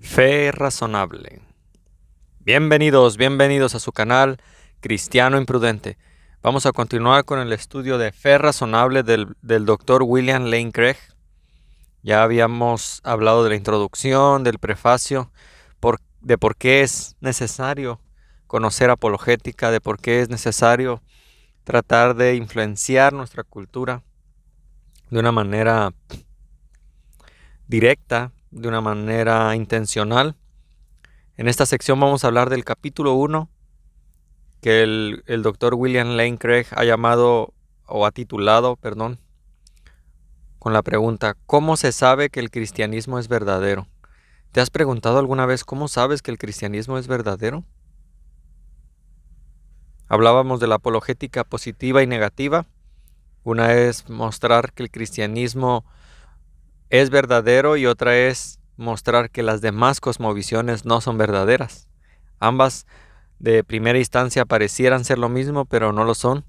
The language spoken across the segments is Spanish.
Fe razonable. Bienvenidos, bienvenidos a su canal Cristiano Imprudente. Vamos a continuar con el estudio de fe razonable del, doctor William Lane Craig. Ya habíamos hablado de la introducción, del prefacio, de por qué es necesario conocer apologética, de por qué es necesario tratar de influenciar nuestra cultura de una manera directa, de una manera intencional. En esta sección vamos a hablar del capítulo 1 que el, doctor William Lane Craig ha llamado o ha titulado, perdón, con la pregunta, ¿cómo se sabe que el cristianismo es verdadero? ¿Te has preguntado alguna vez cómo sabes que el cristianismo es verdadero? Hablábamos de la apologética positiva y negativa. Una es mostrar que el cristianismo es verdadero y otra es mostrar que las demás cosmovisiones no son verdaderas. Ambas de primera instancia parecieran ser lo mismo, pero no lo son.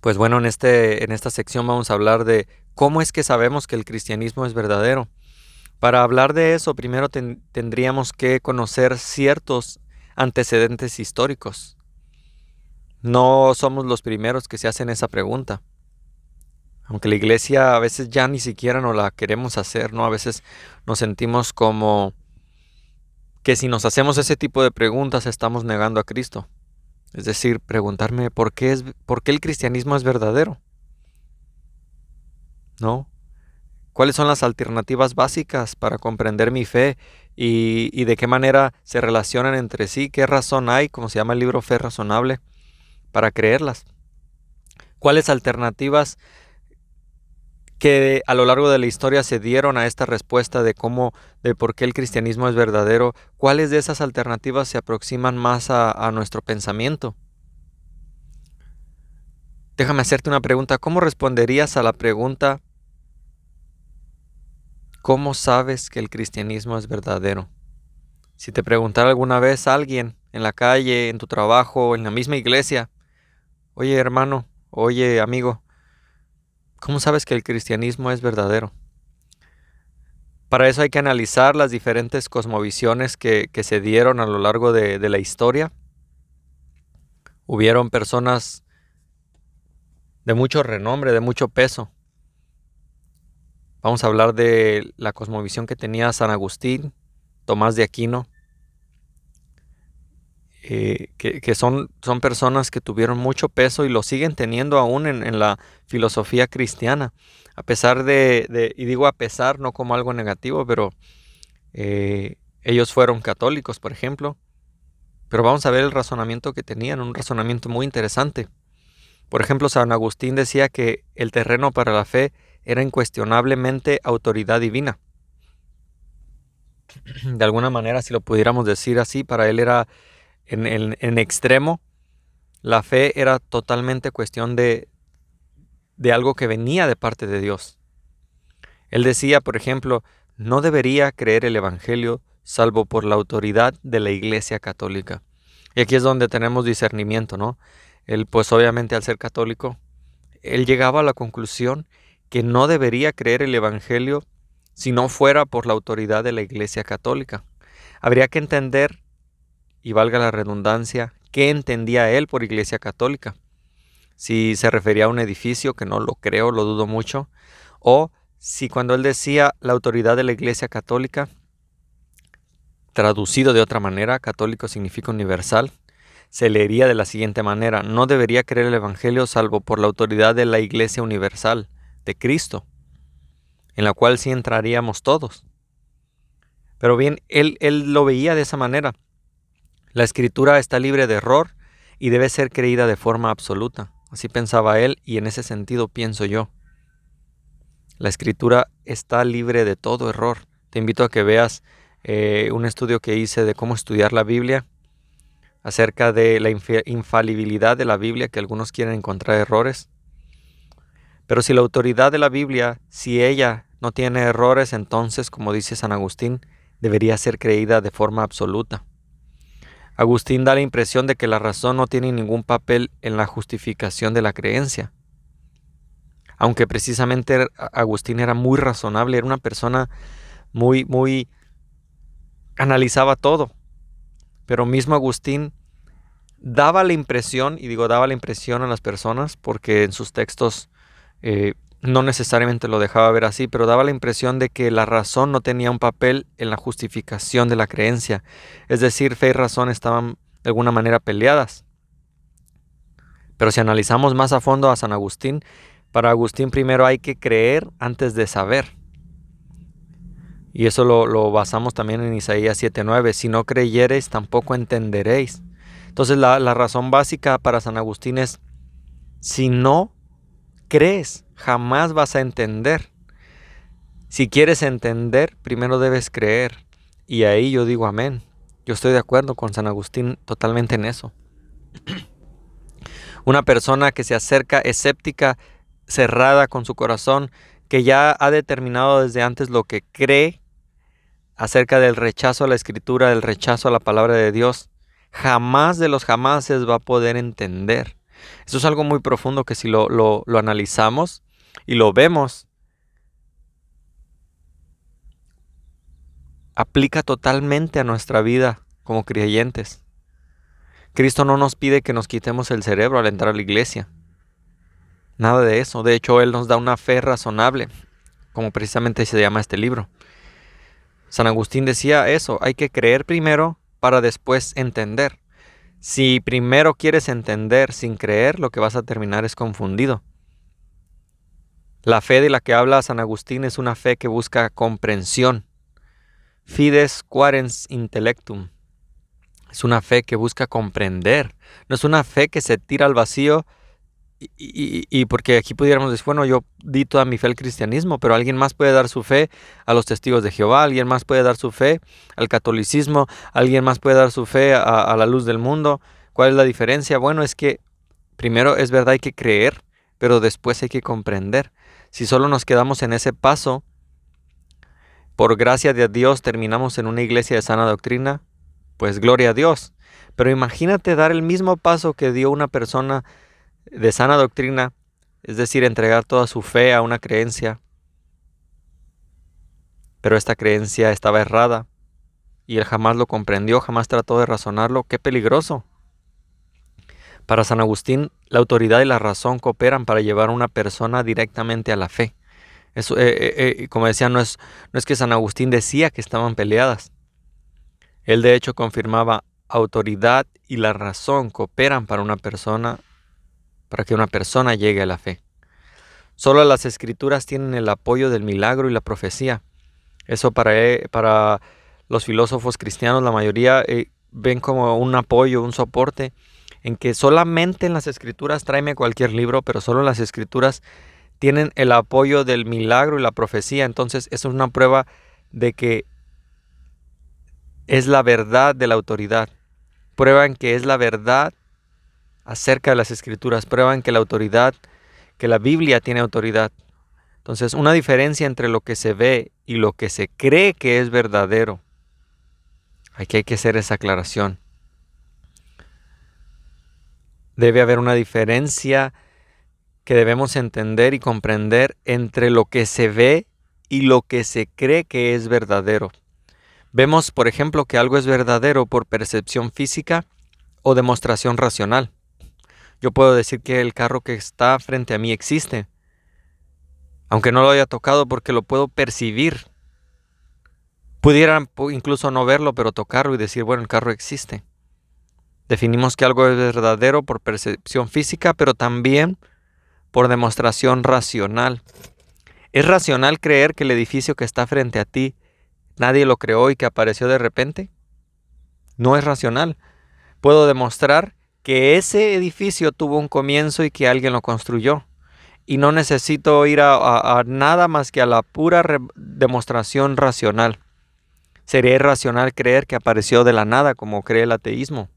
Pues bueno, en, este, en esta sección vamos a hablar de cómo es que sabemos que el cristianismo es verdadero. Para hablar de eso, primero tendríamos que conocer ciertos antecedentes históricos. No somos los primeros que se hacen esa pregunta. Aunque la iglesia a veces ya ni siquiera nos la queremos hacer, ¿no? A veces nos sentimos como que si nos hacemos ese tipo de preguntas estamos negando a Cristo. Es decir, preguntarme por qué, es, por qué el cristianismo es verdadero. ¿No? ¿Cuáles son las alternativas básicas para comprender mi fe y, y, de qué manera se relacionan entre sí? ¿Qué razón hay, como se llama el libro Fe Razonable, para creerlas? ¿Cuáles alternativas que a lo largo de la historia se dieron a esta respuesta de cómo, de por qué el cristianismo es verdadero, ¿cuáles de esas alternativas se aproximan más a, nuestro pensamiento? Déjame hacerte una pregunta. ¿Cómo responderías a la pregunta ¿Cómo sabes que el cristianismo es verdadero? Si te preguntara alguna vez a alguien en la calle, en tu trabajo, en la misma iglesia, oye hermano, oye amigo, ¿Cómo sabes que el cristianismo es verdadero? Para eso hay que analizar las diferentes cosmovisiones que, se dieron a lo largo de, de la historia. Hubieron personas de mucho renombre, de mucho peso. Vamos a hablar de la cosmovisión que tenía San Agustín, Tomás de Aquino, eh, que, son, son, personas que tuvieron mucho peso y lo siguen teniendo aún en, la filosofía cristiana. A pesar de, y digo a pesar, no como algo negativo, pero eh, ellos fueron católicos, por ejemplo. Pero vamos a ver el razonamiento que tenían, un razonamiento muy interesante. Por ejemplo, San Agustín decía que el terreno para la fe era incuestionablemente autoridad divina. De alguna manera, si lo pudiéramos decir así, para él era en, extremo, la fe era totalmente cuestión de, de algo que venía de parte de Dios. Él decía, por ejemplo, no debería creer el Evangelio salvo por la autoridad de la Iglesia Católica. Y aquí es donde tenemos discernimiento, ¿no? Él, pues obviamente al ser católico, él llegaba a la conclusión que no debería creer el Evangelio si no fuera por la autoridad de la Iglesia Católica. Habría que entender y valga la redundancia, ¿qué entendía él por iglesia católica? Si se refería a un edificio, que no lo creo, lo dudo mucho, o si cuando él decía la autoridad de la iglesia católica, traducido de otra manera, católico significa universal, se leería de la siguiente manera, no debería creer el Evangelio salvo por la autoridad de la Iglesia Universal, de Cristo, en la cual sí entraríamos todos. Pero bien, él, él lo veía de esa manera. La escritura está libre de error y debe ser creída de forma absoluta. Así pensaba él y en ese sentido pienso yo. La escritura está libre de todo error. Te invito a que veas eh, un estudio que hice de cómo estudiar la Biblia acerca de la infalibilidad de la Biblia, que algunos quieren encontrar errores. Pero si la autoridad de la Biblia, si ella no tiene errores, entonces, como dice San Agustín, debería ser creída de forma absoluta. Agustín da la impresión de que la razón no tiene ningún papel en la justificación de la creencia. Aunque precisamente Agustín era muy razonable, era una persona muy, muy, analizaba todo. Pero mismo Agustín daba la impresión, y digo daba la impresión a las personas, porque en sus textos eh, no necesariamente lo dejaba ver así, pero daba la impresión de que la razón no tenía un papel en la justificación de la creencia. Es decir, fe y razón estaban de alguna manera peleadas. Pero si analizamos más a fondo a San Agustín, para Agustín primero hay que creer antes de saber. Y eso lo, basamos también en Isaías 7:9. Si no creyereis, tampoco entenderéis. Entonces la, la razón básica para San Agustín es, si no crees, jamás vas a entender. Si quieres entender, primero debes creer. Y ahí yo digo amén. Yo estoy de acuerdo con San Agustín totalmente en eso. Una persona que se acerca escéptica, cerrada con su corazón, que ya ha determinado desde antes lo que cree acerca del rechazo a la escritura, del rechazo a la palabra de Dios, jamás de los jamases va a poder entender. Eso es algo muy profundo que si lo, lo, lo analizamos y lo vemos, aplica totalmente a nuestra vida como creyentes. Cristo no nos pide que nos quitemos el cerebro al entrar a la iglesia. Nada de eso. De hecho, Él nos da una fe razonable, como precisamente se llama este libro. San Agustín decía eso, hay que creer primero para después entender. Si primero quieres entender sin creer, lo que vas a terminar es confundido. La fe de la que habla San Agustín es una fe que busca comprensión. Fides quarens intellectum. Es una fe que busca comprender. No es una fe que se tira al vacío y, porque aquí pudiéramos decir, bueno, yo di toda mi fe al cristianismo, pero alguien más puede dar su fe a los testigos de Jehová, alguien más puede dar su fe al catolicismo, alguien más puede dar su fe a, a la luz del mundo. ¿Cuál es la diferencia? Bueno, es que primero es verdad hay que creer, pero después hay que comprender. Si solo nos quedamos en ese paso, por gracia de Dios terminamos en una iglesia de sana doctrina, pues gloria a Dios. Pero imagínate dar el mismo paso que dio una persona de sana doctrina, es decir, entregar toda su fe a una creencia, pero esta creencia estaba errada y él jamás lo comprendió, jamás trató de razonarlo, qué peligroso. Para San Agustín, la autoridad y la razón cooperan para llevar a una persona directamente a la fe. Eso, eh, eh, eh, como decía, no es, no es que San Agustín decía que estaban peleadas. Él de hecho confirmaba autoridad y la razón cooperan para una persona para que una persona llegue a la fe. Solo las escrituras tienen el apoyo del milagro y la profecía. Eso para, para los filósofos cristianos, la mayoría ven como un apoyo, un soporte, en que solamente en las escrituras, tráeme cualquier libro, pero solo las escrituras tienen el apoyo del milagro y la profecía. Entonces, eso es una prueba de que es la verdad de la autoridad. Prueban que es la verdad acerca de las escrituras, prueban que la autoridad, que la Biblia tiene autoridad. Entonces, una diferencia entre lo que se ve y lo que se cree que es verdadero. Aquí hay que hacer esa aclaración. Debe haber una diferencia que debemos entender y comprender entre lo que se ve y lo que se cree que es verdadero. Vemos, por ejemplo, que algo es verdadero por percepción física o demostración racional. Yo puedo decir que el carro que está frente a mí existe, aunque no lo haya tocado porque lo puedo percibir. Pudieran incluso no verlo, pero tocarlo y decir, bueno, el carro existe. Definimos que algo es verdadero por percepción física, pero también por demostración racional. ¿Es racional creer que el edificio que está frente a ti nadie lo creó y que apareció de repente? No es racional. Puedo demostrar que ese edificio tuvo un comienzo y que alguien lo construyó. Y no necesito ir a, nada más que a la pura demostración racional. Sería irracional creer que apareció de la nada como cree el ateísmo.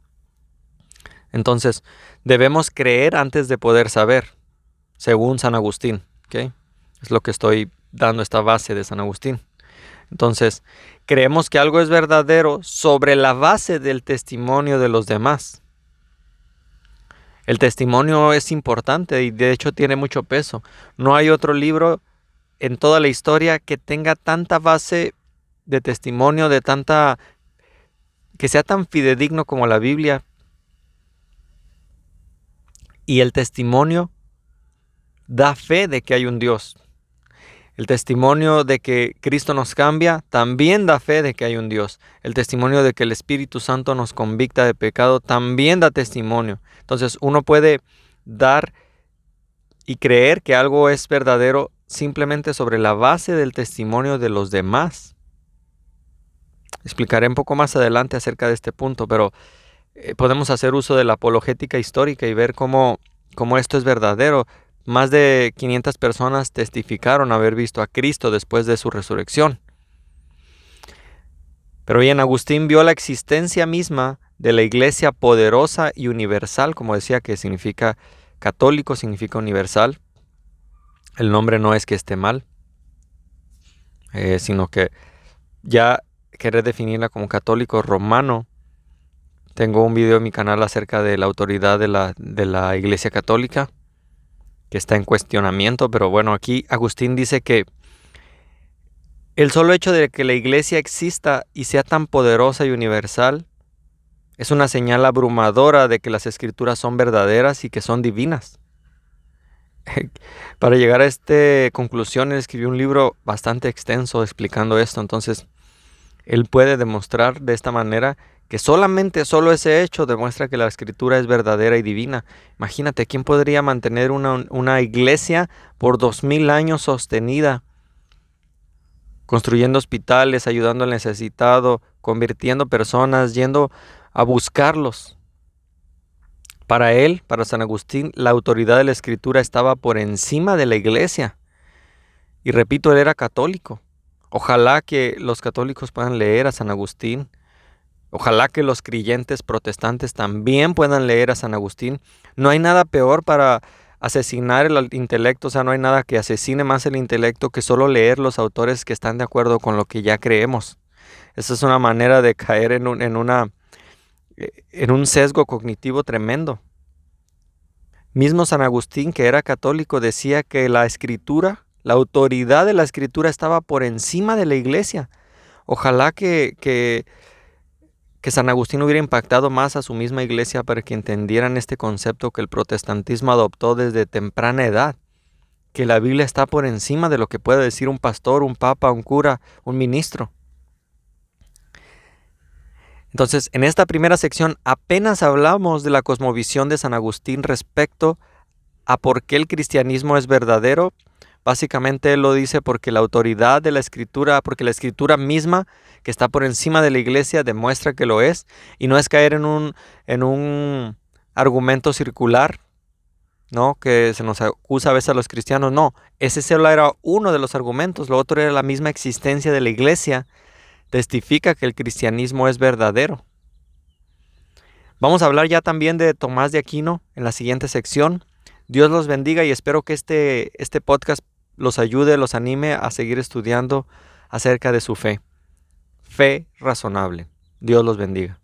Entonces, debemos creer antes de poder saber, según San Agustín. Es lo que estoy dando esta base de San Agustín. Entonces, creemos que algo es verdadero sobre la base del testimonio de los demás. El testimonio es importante y de hecho tiene mucho peso. No hay otro libro en toda la historia que tenga tanta base de testimonio de tanta que sea tan fidedigno como la Biblia. Y el testimonio da fe de que hay un Dios. El testimonio de que Cristo nos cambia también da fe de que hay un Dios. El testimonio de que el Espíritu Santo nos convicta de pecado también da testimonio. Entonces uno puede dar y creer que algo es verdadero simplemente sobre la base del testimonio de los demás. Explicaré un poco más adelante acerca de este punto, pero eh, podemos hacer uso de la apologética histórica y ver cómo, cómo esto es verdadero. Más de 500 personas testificaron haber visto a Cristo después de su resurrección. Pero bien, Agustín vio la existencia misma de la iglesia poderosa y universal, como decía que significa católico, significa universal. El nombre no es que esté mal, eh, sino que ya querer definirla como católico romano. Tengo un video en mi canal acerca de la autoridad de la, de la Iglesia Católica, que está en cuestionamiento, pero bueno, aquí Agustín dice que el solo hecho de que la Iglesia exista y sea tan poderosa y universal es una señal abrumadora de que las escrituras son verdaderas y que son divinas. Para llegar a esta conclusión, él escribió un libro bastante extenso explicando esto, entonces él puede demostrar de esta manera que solamente solo ese hecho demuestra que la escritura es verdadera y divina. Imagínate, ¿quién podría mantener una, una iglesia por dos mil años sostenida? Construyendo hospitales, ayudando al necesitado, convirtiendo personas, yendo a buscarlos. Para él, para San Agustín, la autoridad de la escritura estaba por encima de la iglesia. Y repito, él era católico. Ojalá que los católicos puedan leer a San Agustín. Ojalá que los creyentes protestantes también puedan leer a San Agustín. No hay nada peor para asesinar el intelecto, o sea, no hay nada que asesine más el intelecto que solo leer los autores que están de acuerdo con lo que ya creemos. Esa es una manera de caer en un, en una, en un sesgo cognitivo tremendo. Mismo San Agustín, que era católico, decía que la escritura la autoridad de la escritura estaba por encima de la iglesia. Ojalá que, que, San Agustín hubiera impactado más a su misma iglesia para que entendieran este concepto que el protestantismo adoptó desde temprana edad, que la Biblia está por encima de lo que puede decir un pastor, un papa, un cura, un ministro. Entonces, en esta primera sección apenas hablamos de la cosmovisión de San Agustín respecto a por qué el cristianismo es verdadero Básicamente él lo dice porque la autoridad de la escritura, porque la escritura misma que está por encima de la iglesia demuestra que lo es y no es caer en un, en un argumento circular, ¿no? Que se nos acusa a veces a los cristianos. No, ese solo era uno de los argumentos, lo otro era la misma existencia de la iglesia, testifica que el cristianismo es verdadero. Vamos a hablar ya también de Tomás de Aquino en la siguiente sección. Dios los bendiga y espero que este, este podcast los ayude, los anime a seguir estudiando acerca de su fe. Fe razonable. Dios los bendiga.